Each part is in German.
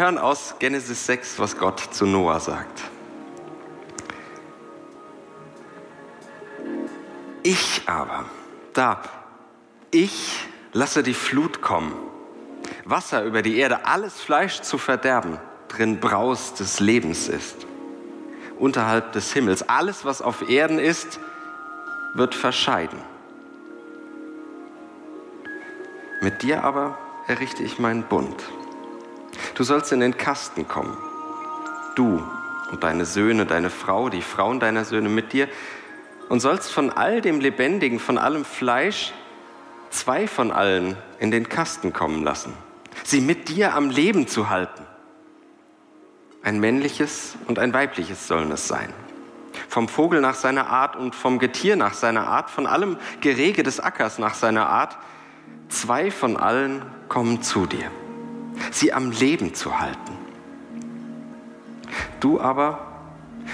Hören aus Genesis 6, was Gott zu Noah sagt. Ich aber, da, ich lasse die Flut kommen, Wasser über die Erde, alles Fleisch zu verderben, drin Braus des Lebens ist, unterhalb des Himmels. Alles, was auf Erden ist, wird verscheiden. Mit dir aber errichte ich meinen Bund Du sollst in den Kasten kommen. Du und deine Söhne, deine Frau, die Frauen deiner Söhne mit dir und sollst von all dem Lebendigen, von allem Fleisch, zwei von allen in den Kasten kommen lassen, sie mit dir am Leben zu halten. Ein männliches und ein weibliches sollen es sein. Vom Vogel nach seiner Art und vom Getier nach seiner Art, von allem Gerege des Ackers nach seiner Art, zwei von allen kommen zu dir sie am Leben zu halten. Du aber,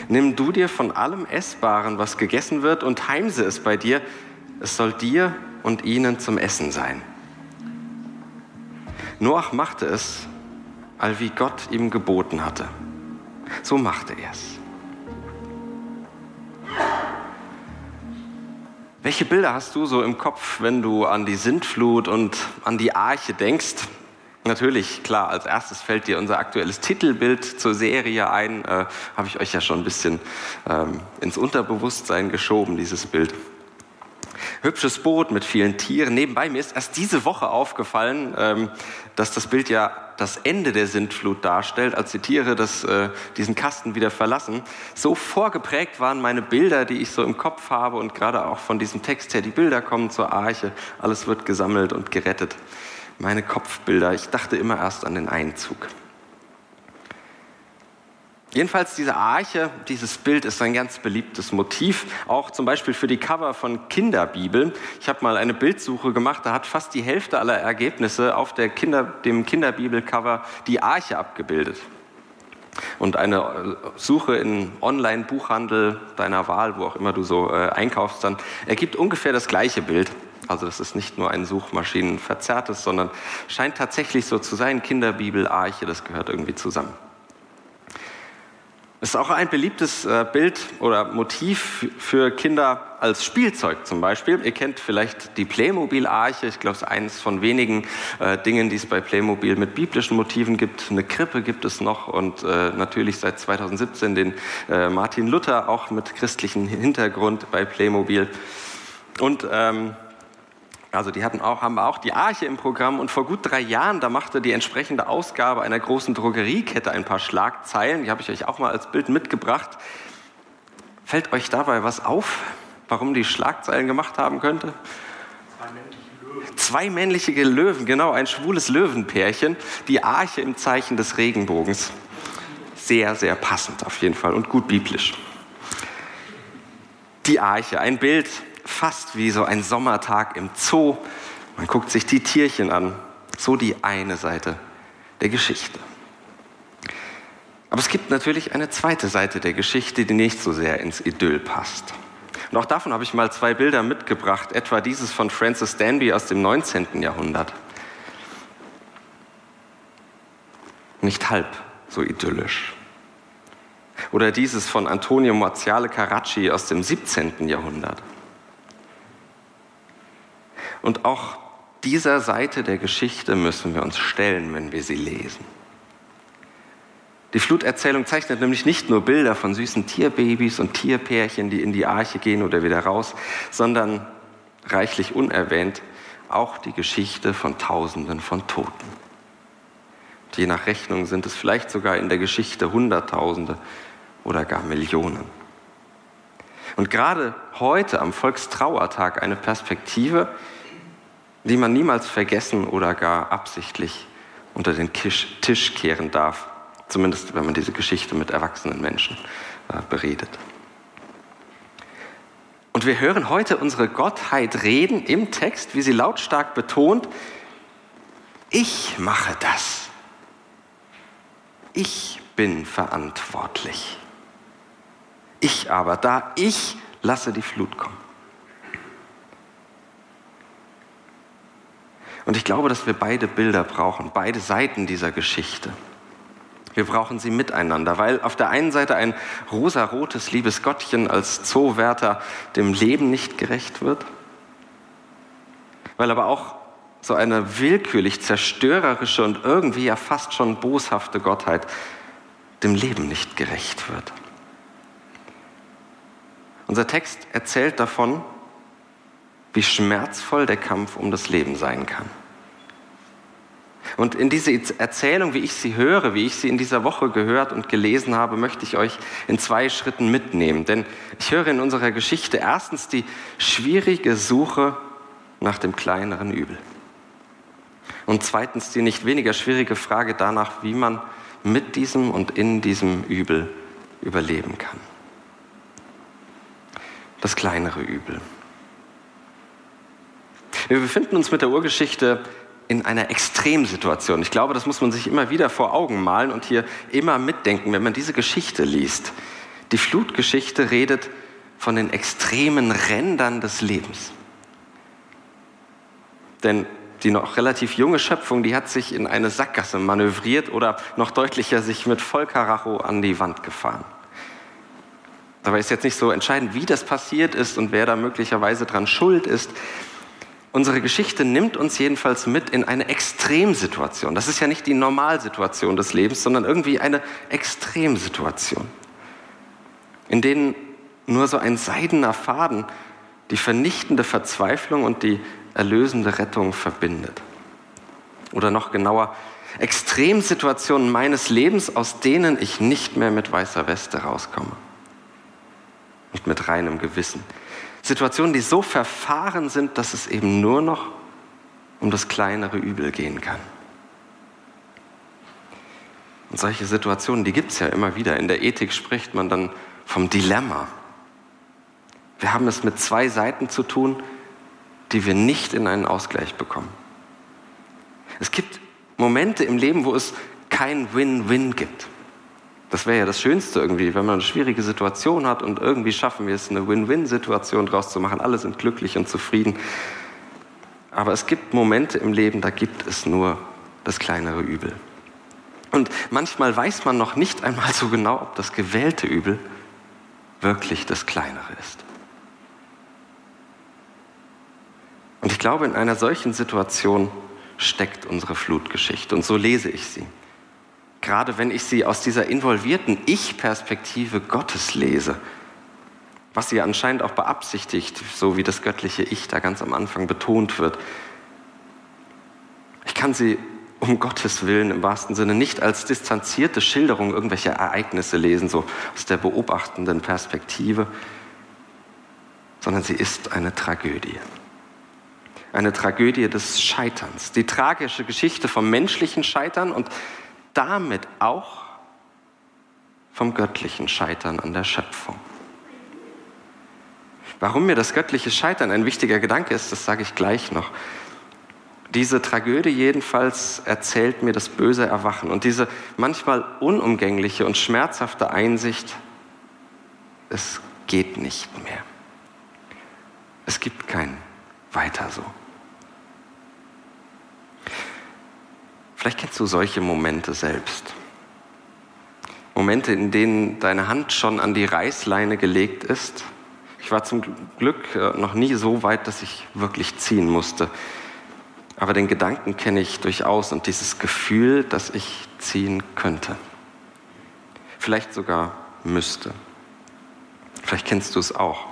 nimm du dir von allem Essbaren, was gegessen wird, und heimse es bei dir. Es soll dir und ihnen zum Essen sein. Noach machte es, all wie Gott ihm geboten hatte. So machte er es. Welche Bilder hast du so im Kopf, wenn du an die Sintflut und an die Arche denkst? Natürlich, klar, als erstes fällt dir unser aktuelles Titelbild zur Serie ein. Äh, Habe ich euch ja schon ein bisschen ähm, ins Unterbewusstsein geschoben, dieses Bild. Hübsches Boot mit vielen Tieren. Nebenbei mir ist erst diese Woche aufgefallen, ähm, dass das Bild ja das Ende der Sintflut darstellt, als die Tiere das, äh, diesen Kasten wieder verlassen. So vorgeprägt waren meine Bilder, die ich so im Kopf habe und gerade auch von diesem Text her, die Bilder kommen zur Arche, alles wird gesammelt und gerettet meine Kopfbilder. Ich dachte immer erst an den Einzug. Jedenfalls diese Arche, dieses Bild ist ein ganz beliebtes Motiv, auch zum Beispiel für die Cover von Kinderbibeln. Ich habe mal eine Bildsuche gemacht, da hat fast die Hälfte aller Ergebnisse auf Kinder, dem Kinderbibelcover die Arche abgebildet. Und eine Suche in Online-Buchhandel deiner Wahl, wo auch immer du so äh, einkaufst, dann ergibt ungefähr das gleiche Bild. Also das ist nicht nur ein Suchmaschinenverzerrtes, sondern scheint tatsächlich so zu sein. Kinderbibel, Arche, das gehört irgendwie zusammen. Es ist auch ein beliebtes äh, Bild oder Motiv für Kinder als Spielzeug zum Beispiel. Ihr kennt vielleicht die Playmobil-Arche. Ich glaube, es ist eines von wenigen äh, Dingen, die es bei Playmobil mit biblischen Motiven gibt. Eine Krippe gibt es noch und äh, natürlich seit 2017 den äh, Martin Luther auch mit christlichem Hintergrund bei Playmobil. Und ähm, also die hatten auch, haben auch die Arche im Programm und vor gut drei Jahren, da machte die entsprechende Ausgabe einer großen Drogeriekette ein paar Schlagzeilen. Die habe ich euch auch mal als Bild mitgebracht. Fällt euch dabei was auf, warum die Schlagzeilen gemacht haben könnte? Zwei männliche Löwen. Zwei männliche Löwen, genau, ein schwules Löwenpärchen. Die Arche im Zeichen des Regenbogens. Sehr, sehr passend auf jeden Fall und gut biblisch. Die Arche, ein Bild, fast wie so ein Sommertag im Zoo. Man guckt sich die Tierchen an. So die eine Seite der Geschichte. Aber es gibt natürlich eine zweite Seite der Geschichte, die nicht so sehr ins Idyll passt. Und auch davon habe ich mal zwei Bilder mitgebracht, etwa dieses von Francis Danby aus dem 19. Jahrhundert. Nicht halb so idyllisch. Oder dieses von Antonio Marziale Carracci aus dem 17. Jahrhundert. Und auch dieser Seite der Geschichte müssen wir uns stellen, wenn wir sie lesen. Die Fluterzählung zeichnet nämlich nicht nur Bilder von süßen Tierbabys und Tierpärchen, die in die Arche gehen oder wieder raus, sondern reichlich unerwähnt auch die Geschichte von Tausenden von Toten. Und je nach Rechnung sind es vielleicht sogar in der Geschichte Hunderttausende oder gar Millionen. Und gerade heute am Volkstrauertag eine Perspektive, die man niemals vergessen oder gar absichtlich unter den Tisch kehren darf. Zumindest wenn man diese Geschichte mit erwachsenen Menschen äh, beredet. Und wir hören heute unsere Gottheit reden im Text, wie sie lautstark betont, ich mache das. Ich bin verantwortlich. Ich aber, da ich lasse die Flut kommen. Und ich glaube, dass wir beide Bilder brauchen, beide Seiten dieser Geschichte. Wir brauchen sie miteinander, weil auf der einen Seite ein rosarotes liebes Gottchen als Zoowärter dem Leben nicht gerecht wird, weil aber auch so eine willkürlich zerstörerische und irgendwie ja fast schon boshafte Gottheit dem Leben nicht gerecht wird. Unser Text erzählt davon, wie schmerzvoll der Kampf um das Leben sein kann. Und in diese Erzählung, wie ich sie höre, wie ich sie in dieser Woche gehört und gelesen habe, möchte ich euch in zwei Schritten mitnehmen. Denn ich höre in unserer Geschichte erstens die schwierige Suche nach dem kleineren Übel. Und zweitens die nicht weniger schwierige Frage danach, wie man mit diesem und in diesem Übel überleben kann. Das kleinere Übel. Wir befinden uns mit der Urgeschichte in einer Extremsituation. Ich glaube, das muss man sich immer wieder vor Augen malen und hier immer mitdenken, wenn man diese Geschichte liest. Die Flutgeschichte redet von den extremen Rändern des Lebens. Denn die noch relativ junge Schöpfung, die hat sich in eine Sackgasse manövriert oder noch deutlicher sich mit Vollkaracho an die Wand gefahren. Dabei ist jetzt nicht so entscheidend, wie das passiert ist und wer da möglicherweise dran schuld ist. Unsere Geschichte nimmt uns jedenfalls mit in eine Extremsituation. Das ist ja nicht die Normalsituation des Lebens, sondern irgendwie eine Extremsituation, in denen nur so ein seidener Faden die vernichtende Verzweiflung und die erlösende Rettung verbindet. Oder noch genauer, Extremsituationen meines Lebens, aus denen ich nicht mehr mit weißer Weste rauskomme. Nicht mit reinem Gewissen. Situationen, die so verfahren sind, dass es eben nur noch um das kleinere Übel gehen kann. Und solche Situationen, die gibt es ja immer wieder. In der Ethik spricht man dann vom Dilemma. Wir haben es mit zwei Seiten zu tun, die wir nicht in einen Ausgleich bekommen. Es gibt Momente im Leben, wo es kein Win-Win gibt. Das wäre ja das Schönste irgendwie, wenn man eine schwierige Situation hat und irgendwie schaffen wir es, eine Win-Win-Situation draus zu machen. Alle sind glücklich und zufrieden. Aber es gibt Momente im Leben, da gibt es nur das kleinere Übel. Und manchmal weiß man noch nicht einmal so genau, ob das gewählte Übel wirklich das kleinere ist. Und ich glaube, in einer solchen Situation steckt unsere Flutgeschichte. Und so lese ich sie gerade wenn ich sie aus dieser involvierten Ich-Perspektive Gottes lese, was sie anscheinend auch beabsichtigt, so wie das göttliche Ich da ganz am Anfang betont wird. Ich kann sie um Gottes Willen im wahrsten Sinne nicht als distanzierte Schilderung irgendwelcher Ereignisse lesen, so aus der beobachtenden Perspektive, sondern sie ist eine Tragödie. Eine Tragödie des Scheiterns, die tragische Geschichte vom menschlichen Scheitern und damit auch vom göttlichen Scheitern an der Schöpfung. Warum mir das göttliche Scheitern ein wichtiger Gedanke ist, das sage ich gleich noch. Diese Tragödie jedenfalls erzählt mir das böse Erwachen und diese manchmal unumgängliche und schmerzhafte Einsicht, es geht nicht mehr. Es gibt kein weiter so. Vielleicht kennst du solche Momente selbst. Momente, in denen deine Hand schon an die Reißleine gelegt ist. Ich war zum Glück äh, noch nie so weit, dass ich wirklich ziehen musste. Aber den Gedanken kenne ich durchaus und dieses Gefühl, dass ich ziehen könnte. Vielleicht sogar müsste. Vielleicht kennst du es auch.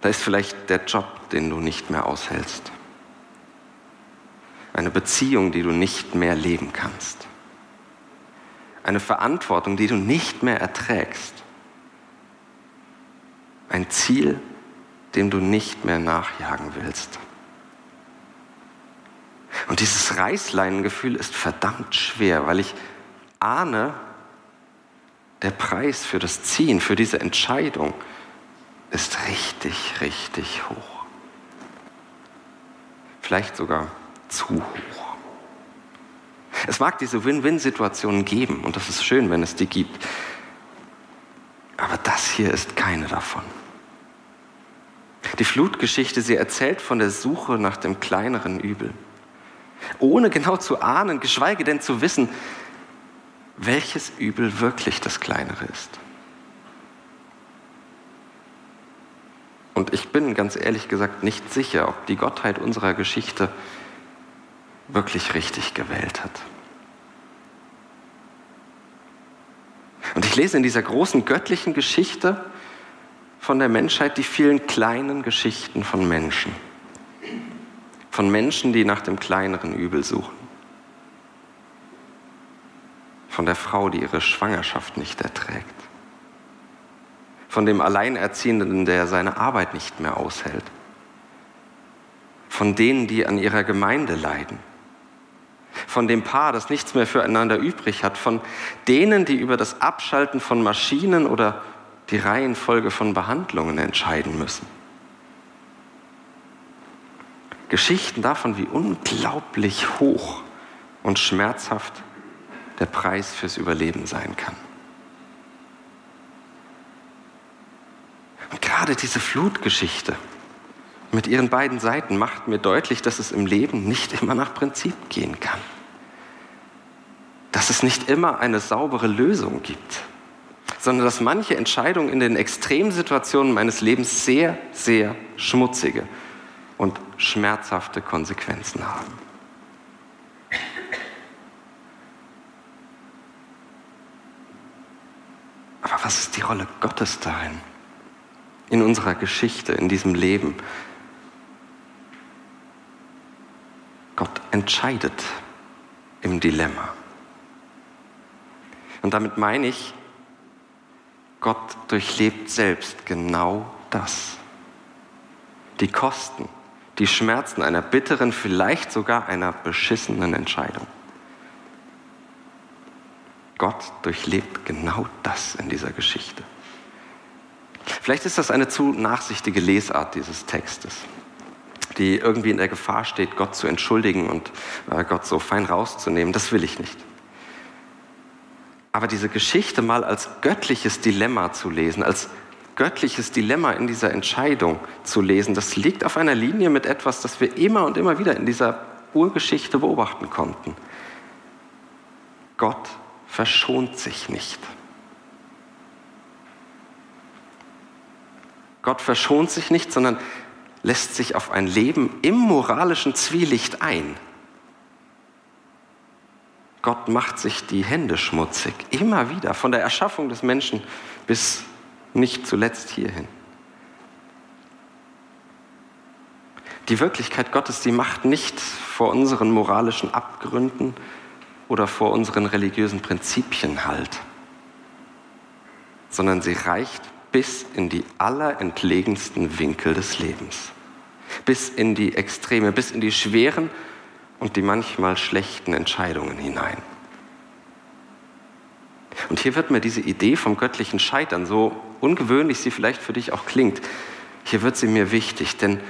Da ist vielleicht der Job, den du nicht mehr aushältst eine Beziehung, die du nicht mehr leben kannst, eine Verantwortung, die du nicht mehr erträgst, ein Ziel, dem du nicht mehr nachjagen willst. Und dieses Reißleinengefühl ist verdammt schwer, weil ich ahne, der Preis für das Ziehen, für diese Entscheidung ist richtig, richtig hoch. Vielleicht sogar zu hoch. Es mag diese Win-Win-Situationen geben und das ist schön, wenn es die gibt. Aber das hier ist keine davon. Die Flutgeschichte, sie erzählt von der Suche nach dem kleineren Übel. Ohne genau zu ahnen, geschweige denn zu wissen, welches Übel wirklich das kleinere ist. Und ich bin ganz ehrlich gesagt nicht sicher, ob die Gottheit unserer Geschichte wirklich richtig gewählt hat. Und ich lese in dieser großen göttlichen Geschichte von der Menschheit die vielen kleinen Geschichten von Menschen. Von Menschen, die nach dem kleineren Übel suchen. Von der Frau, die ihre Schwangerschaft nicht erträgt. Von dem Alleinerziehenden, der seine Arbeit nicht mehr aushält. Von denen, die an ihrer Gemeinde leiden von dem Paar, das nichts mehr füreinander übrig hat, von denen, die über das Abschalten von Maschinen oder die Reihenfolge von Behandlungen entscheiden müssen. Geschichten davon, wie unglaublich hoch und schmerzhaft der Preis fürs Überleben sein kann. Und gerade diese Flutgeschichte mit ihren beiden Seiten macht mir deutlich, dass es im Leben nicht immer nach Prinzip gehen kann. Dass es nicht immer eine saubere Lösung gibt sondern dass manche Entscheidungen in den Extremsituationen meines Lebens sehr, sehr schmutzige und schmerzhafte Konsequenzen haben. Aber was ist die Rolle Gottes darin? In unserer Geschichte, in diesem Leben? Gott entscheidet im Dilemma. Und damit meine ich, Gott durchlebt selbst genau das. Die Kosten, die Schmerzen einer bitteren, vielleicht sogar einer beschissenen Entscheidung. Gott durchlebt genau das in dieser Geschichte. Vielleicht ist das eine zu nachsichtige Lesart dieses Textes, die irgendwie in der Gefahr steht, Gott zu entschuldigen und äh, Gott so fein rauszunehmen. Das will ich nicht. Aber diese Geschichte mal als göttliches Dilemma zu lesen, als göttliches Dilemma in dieser Entscheidung zu lesen, das liegt auf einer Linie mit etwas, das wir immer und immer wieder in dieser Urgeschichte beobachten konnten. Gott verschont sich nicht. Gott verschont sich nicht, sondern lässt sich auf ein Leben im moralischen Zwielicht ein. Gott macht sich die Hände schmutzig, immer wieder, von der Erschaffung des Menschen bis nicht zuletzt hierhin. Die Wirklichkeit Gottes, die macht nicht vor unseren moralischen Abgründen oder vor unseren religiösen Prinzipien halt, sondern sie reicht bis in die allerentlegensten Winkel des Lebens, bis in die Extreme, bis in die schweren und die manchmal schlechten Entscheidungen hinein. Und hier wird mir diese Idee vom göttlichen Scheitern, so ungewöhnlich sie vielleicht für dich auch klingt, hier wird sie mir wichtig, denn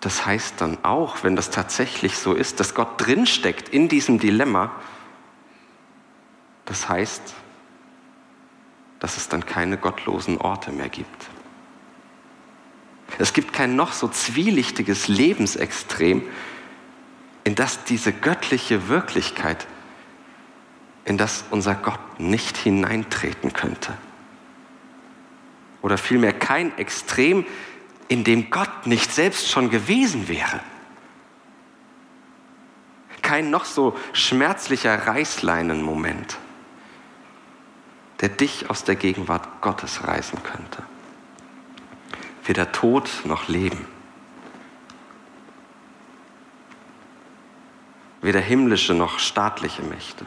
das heißt dann auch, wenn das tatsächlich so ist, dass Gott drinsteckt in diesem Dilemma, das heißt, dass es dann keine gottlosen Orte mehr gibt. Es gibt kein noch so zwielichtiges Lebensextrem, in das diese göttliche Wirklichkeit, in das unser Gott nicht hineintreten könnte. Oder vielmehr kein Extrem, in dem Gott nicht selbst schon gewesen wäre. Kein noch so schmerzlicher Reißleinenmoment, der dich aus der Gegenwart Gottes reißen könnte. Weder Tod noch Leben. weder himmlische noch staatliche Mächte.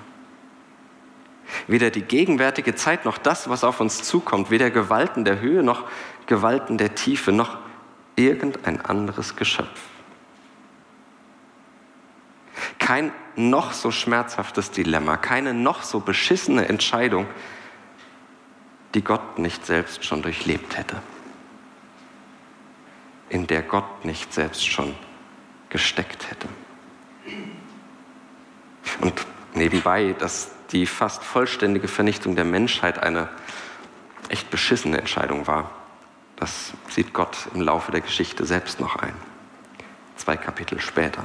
Weder die gegenwärtige Zeit noch das, was auf uns zukommt, weder Gewalten der Höhe noch Gewalten der Tiefe noch irgendein anderes Geschöpf. Kein noch so schmerzhaftes Dilemma, keine noch so beschissene Entscheidung, die Gott nicht selbst schon durchlebt hätte, in der Gott nicht selbst schon gesteckt hätte. Und nebenbei, dass die fast vollständige Vernichtung der Menschheit eine echt beschissene Entscheidung war, das sieht Gott im Laufe der Geschichte selbst noch ein. Zwei Kapitel später.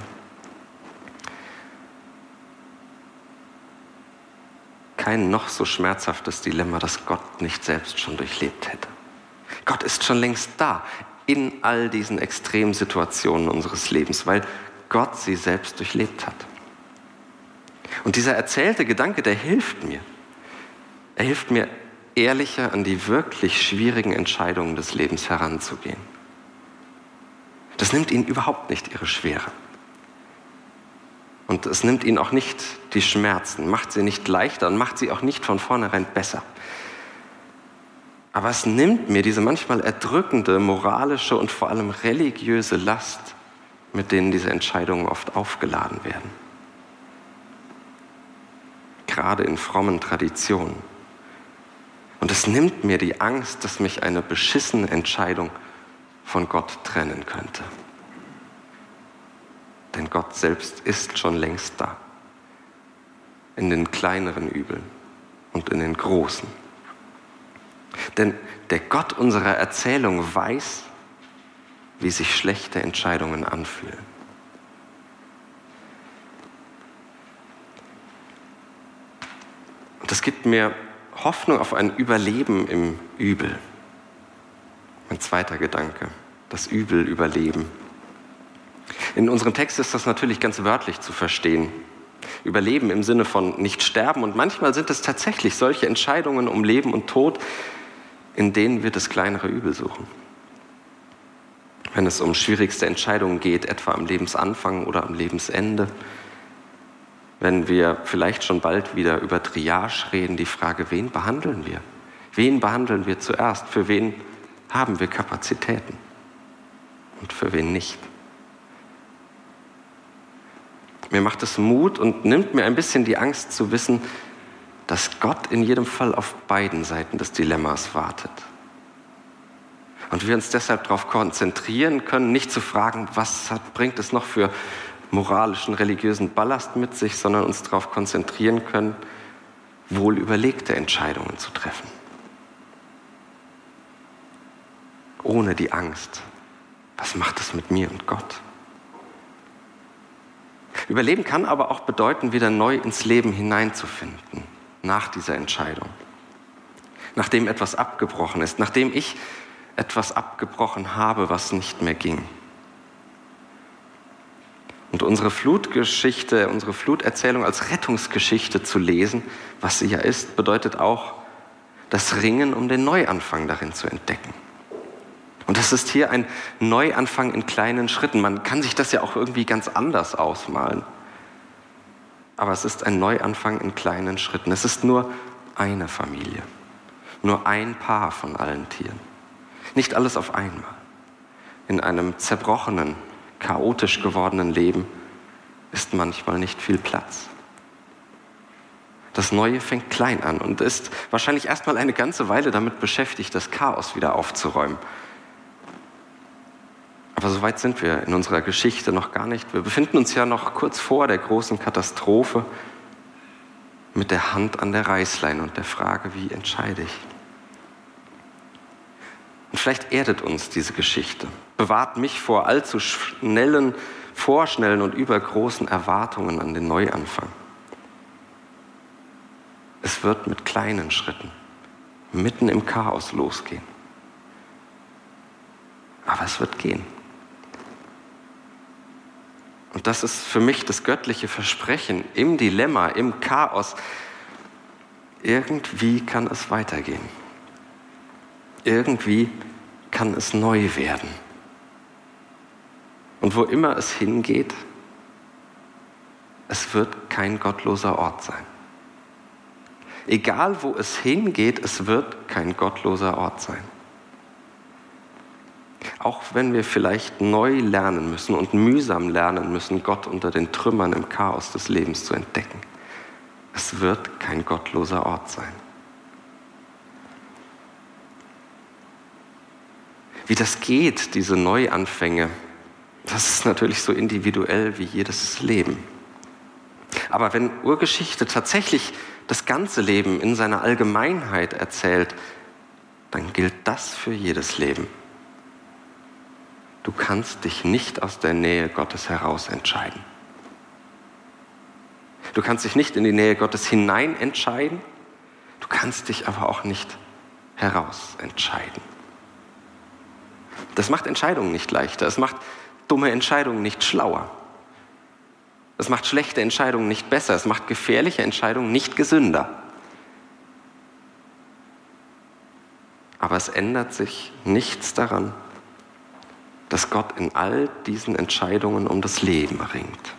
Kein noch so schmerzhaftes Dilemma, das Gott nicht selbst schon durchlebt hätte. Gott ist schon längst da in all diesen extremen Situationen unseres Lebens, weil Gott sie selbst durchlebt hat. Und dieser erzählte Gedanke, der hilft mir. Er hilft mir, ehrlicher an die wirklich schwierigen Entscheidungen des Lebens heranzugehen. Das nimmt ihnen überhaupt nicht ihre Schwere. Und es nimmt ihnen auch nicht die Schmerzen, macht sie nicht leichter und macht sie auch nicht von vornherein besser. Aber es nimmt mir diese manchmal erdrückende moralische und vor allem religiöse Last, mit denen diese Entscheidungen oft aufgeladen werden gerade in frommen Traditionen. Und es nimmt mir die Angst, dass mich eine beschissene Entscheidung von Gott trennen könnte. Denn Gott selbst ist schon längst da. In den kleineren Übeln und in den großen. Denn der Gott unserer Erzählung weiß, wie sich schlechte Entscheidungen anfühlen. das gibt mir Hoffnung auf ein Überleben im Übel. Mein zweiter Gedanke, das Übel überleben. In unserem Text ist das natürlich ganz wörtlich zu verstehen. Überleben im Sinne von nicht sterben. Und manchmal sind es tatsächlich solche Entscheidungen um Leben und Tod, in denen wir das kleinere Übel suchen. Wenn es um schwierigste Entscheidungen geht, etwa am Lebensanfang oder am Lebensende, wenn wir vielleicht schon bald wieder über Triage reden, die Frage, wen behandeln wir? Wen behandeln wir zuerst? Für wen haben wir Kapazitäten? Und für wen nicht? Mir macht es Mut und nimmt mir ein bisschen die Angst zu wissen, dass Gott in jedem Fall auf beiden Seiten des Dilemmas wartet. Und wir uns deshalb darauf konzentrieren können, nicht zu fragen, was hat, bringt es noch für moralischen, religiösen Ballast mit sich, sondern uns darauf konzentrieren können, wohl überlegte Entscheidungen zu treffen. Ohne die Angst, was macht es mit mir und Gott? Überleben kann aber auch bedeuten, wieder neu ins Leben hineinzufinden, nach dieser Entscheidung. Nachdem etwas abgebrochen ist, nachdem ich etwas abgebrochen habe, was nicht mehr ging. Und unsere Flutgeschichte, unsere Fluterzählung als Rettungsgeschichte zu lesen, was sie ja ist, bedeutet auch, das Ringen um den Neuanfang darin zu entdecken. Und das ist hier ein Neuanfang in kleinen Schritten. Man kann sich das ja auch irgendwie ganz anders ausmalen. Aber es ist ein Neuanfang in kleinen Schritten. Es ist nur eine Familie, nur ein Paar von allen Tieren. Nicht alles auf einmal. In einem zerbrochenen, chaotisch gewordenen Leben ist manchmal nicht viel Platz. Das Neue fängt klein an und ist wahrscheinlich erstmal eine ganze Weile damit beschäftigt, das Chaos wieder aufzuräumen. Aber so weit sind wir in unserer Geschichte noch gar nicht. Wir befinden uns ja noch kurz vor der großen Katastrophe mit der Hand an der Reißleine und der Frage, wie entscheide ich? Und vielleicht erdet uns diese Geschichte, bewahrt mich vor allzu schnellen, vorschnellen und übergroßen Erwartungen an den Neuanfang. Es wird mit kleinen Schritten, mitten im Chaos losgehen. Aber es wird gehen. Und das ist für mich das göttliche Versprechen im Dilemma, im Chaos. Irgendwie kann es weitergehen irgendwie kann es neu werden. Und wo immer es hingeht, es wird kein gottloser Ort sein. Egal wo es hingeht, es wird kein gottloser Ort sein. Auch wenn wir vielleicht neu lernen müssen und mühsam lernen müssen, Gott unter den Trümmern im Chaos des Lebens zu entdecken. Es wird kein gottloser Ort sein. Wie das geht, diese Neuanfänge, das ist natürlich so individuell wie jedes Leben. Aber wenn Urgeschichte tatsächlich das ganze Leben in seiner Allgemeinheit erzählt, dann gilt das für jedes Leben. Du kannst dich nicht aus der Nähe Gottes heraus entscheiden. Du kannst dich nicht in die Nähe Gottes hinein entscheiden, du kannst dich aber auch nicht heraus entscheiden. Das macht Entscheidungen nicht leichter, es macht dumme Entscheidungen nicht schlauer. Es macht schlechte Entscheidungen nicht besser, es macht gefährliche Entscheidungen nicht gesünder. Aber es ändert sich nichts daran, dass Gott in all diesen Entscheidungen um das Leben ringt.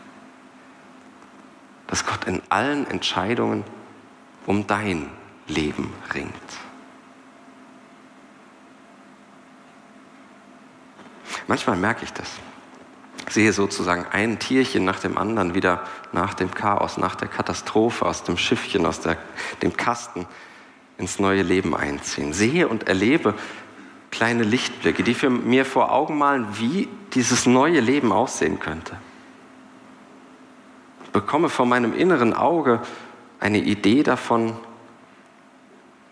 Dass Gott in allen Entscheidungen um dein Leben ringt. Manchmal merke ich das. Sehe sozusagen ein Tierchen nach dem anderen wieder nach dem Chaos, nach der Katastrophe aus dem Schiffchen, aus der, dem Kasten ins neue Leben einziehen. Sehe und erlebe kleine Lichtblicke, die für mir vor Augen malen, wie dieses neue Leben aussehen könnte. Ich bekomme vor meinem inneren Auge eine Idee davon,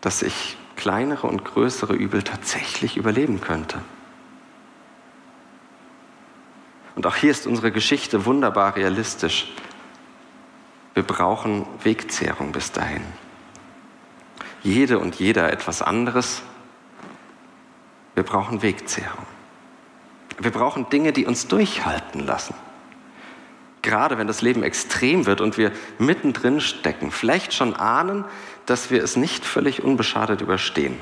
dass ich kleinere und größere Übel tatsächlich überleben könnte. Und auch hier ist unsere Geschichte wunderbar realistisch. Wir brauchen Wegzehrung bis dahin. Jede und jeder etwas anderes. Wir brauchen Wegzehrung. Wir brauchen Dinge, die uns durchhalten lassen. Gerade wenn das Leben extrem wird und wir mittendrin stecken, vielleicht schon ahnen, dass wir es nicht völlig unbeschadet überstehen.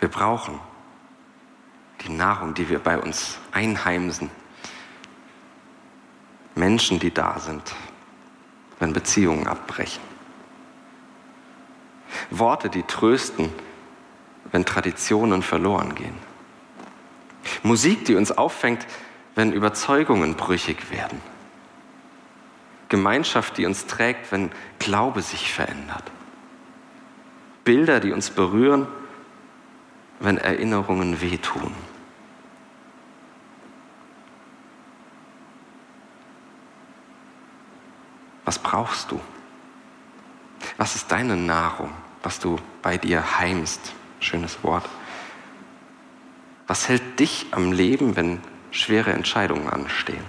Wir brauchen die Nahrung, die wir bei uns einheimsen, Menschen, die da sind, wenn Beziehungen abbrechen. Worte, die trösten, wenn Traditionen verloren gehen. Musik, die uns auffängt, wenn Überzeugungen brüchig werden. Gemeinschaft, die uns trägt, wenn Glaube sich verändert. Bilder, die uns berühren, wenn Erinnerungen wehtun. Was brauchst du? Was ist deine Nahrung, was du bei dir heimst? Schönes Wort. Was hält dich am Leben, wenn schwere Entscheidungen anstehen?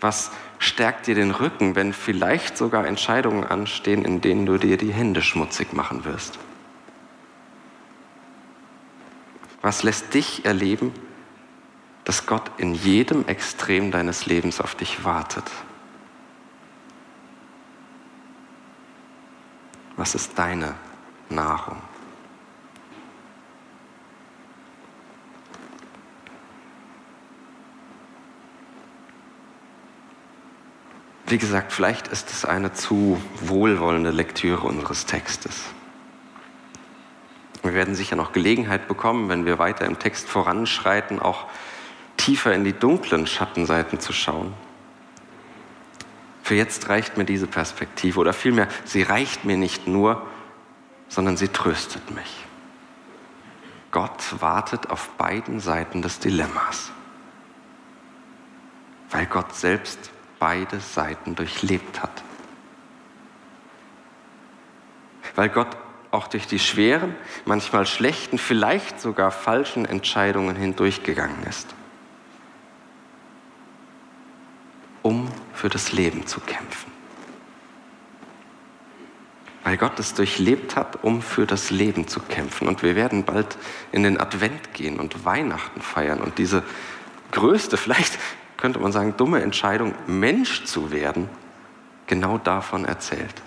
Was stärkt dir den Rücken, wenn vielleicht sogar Entscheidungen anstehen, in denen du dir die Hände schmutzig machen wirst? Was lässt dich erleben, dass Gott in jedem Extrem deines Lebens auf dich wartet. Was ist deine Nahrung? Wie gesagt, vielleicht ist es eine zu wohlwollende Lektüre unseres Textes. Wir werden sicher noch Gelegenheit bekommen, wenn wir weiter im Text voranschreiten, auch tiefer in die dunklen Schattenseiten zu schauen. Für jetzt reicht mir diese Perspektive oder vielmehr, sie reicht mir nicht nur, sondern sie tröstet mich. Gott wartet auf beiden Seiten des Dilemmas, weil Gott selbst beide Seiten durchlebt hat. Weil Gott auch durch die schweren, manchmal schlechten, vielleicht sogar falschen Entscheidungen hindurchgegangen ist. um für das Leben zu kämpfen. Weil Gott es durchlebt hat, um für das Leben zu kämpfen. Und wir werden bald in den Advent gehen und Weihnachten feiern. Und diese größte, vielleicht könnte man sagen, dumme Entscheidung, Mensch zu werden, genau davon erzählt.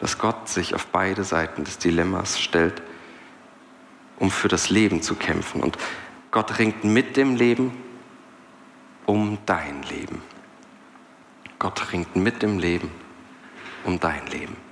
Dass Gott sich auf beide Seiten des Dilemmas stellt, um für das Leben zu kämpfen. Und Gott ringt mit dem Leben um dein Leben. Gott ringt mit dem Leben um dein Leben.